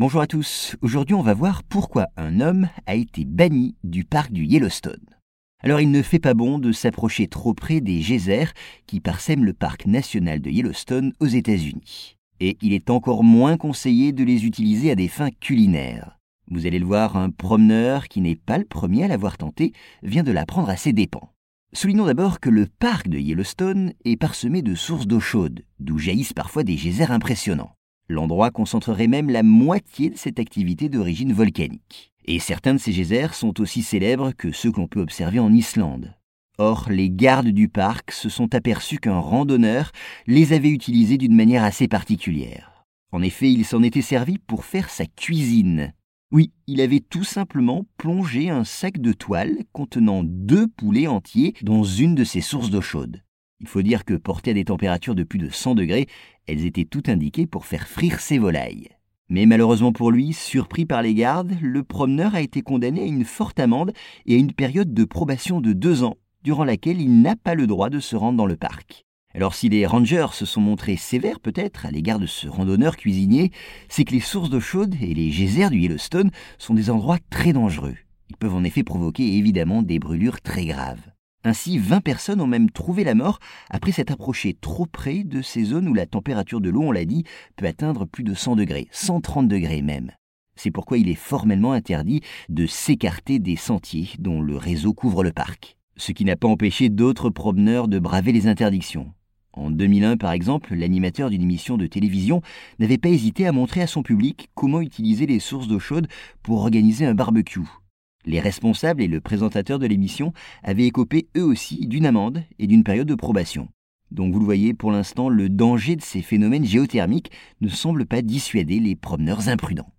Bonjour à tous, aujourd'hui on va voir pourquoi un homme a été banni du parc du Yellowstone. Alors il ne fait pas bon de s'approcher trop près des geysers qui parsèment le parc national de Yellowstone aux États-Unis. Et il est encore moins conseillé de les utiliser à des fins culinaires. Vous allez le voir, un promeneur qui n'est pas le premier à l'avoir tenté vient de l'apprendre à ses dépens. Soulignons d'abord que le parc de Yellowstone est parsemé de sources d'eau chaude, d'où jaillissent parfois des geysers impressionnants. L'endroit concentrerait même la moitié de cette activité d'origine volcanique. Et certains de ces geysers sont aussi célèbres que ceux que l'on peut observer en Islande. Or, les gardes du parc se sont aperçus qu'un randonneur les avait utilisés d'une manière assez particulière. En effet, il s'en était servi pour faire sa cuisine, oui, il avait tout simplement plongé un sac de toile contenant deux poulets entiers dans une de ces sources d'eau chaude. Il faut dire que portées à des températures de plus de 100 degrés, elles étaient toutes indiquées pour faire frire ses volailles. Mais malheureusement pour lui, surpris par les gardes, le promeneur a été condamné à une forte amende et à une période de probation de deux ans, durant laquelle il n'a pas le droit de se rendre dans le parc. Alors si les rangers se sont montrés sévères peut-être à l'égard de ce randonneur cuisinier, c'est que les sources d'eau chaude et les geysers du Yellowstone sont des endroits très dangereux. Ils peuvent en effet provoquer évidemment des brûlures très graves. Ainsi, 20 personnes ont même trouvé la mort après s'être approchées trop près de ces zones où la température de l'eau, on l'a dit, peut atteindre plus de 100 degrés, 130 degrés même. C'est pourquoi il est formellement interdit de s'écarter des sentiers dont le réseau couvre le parc. Ce qui n'a pas empêché d'autres promeneurs de braver les interdictions. En 2001, par exemple, l'animateur d'une émission de télévision n'avait pas hésité à montrer à son public comment utiliser les sources d'eau chaude pour organiser un barbecue. Les responsables et le présentateur de l'émission avaient écopé eux aussi d'une amende et d'une période de probation. Donc vous le voyez, pour l'instant, le danger de ces phénomènes géothermiques ne semble pas dissuader les promeneurs imprudents.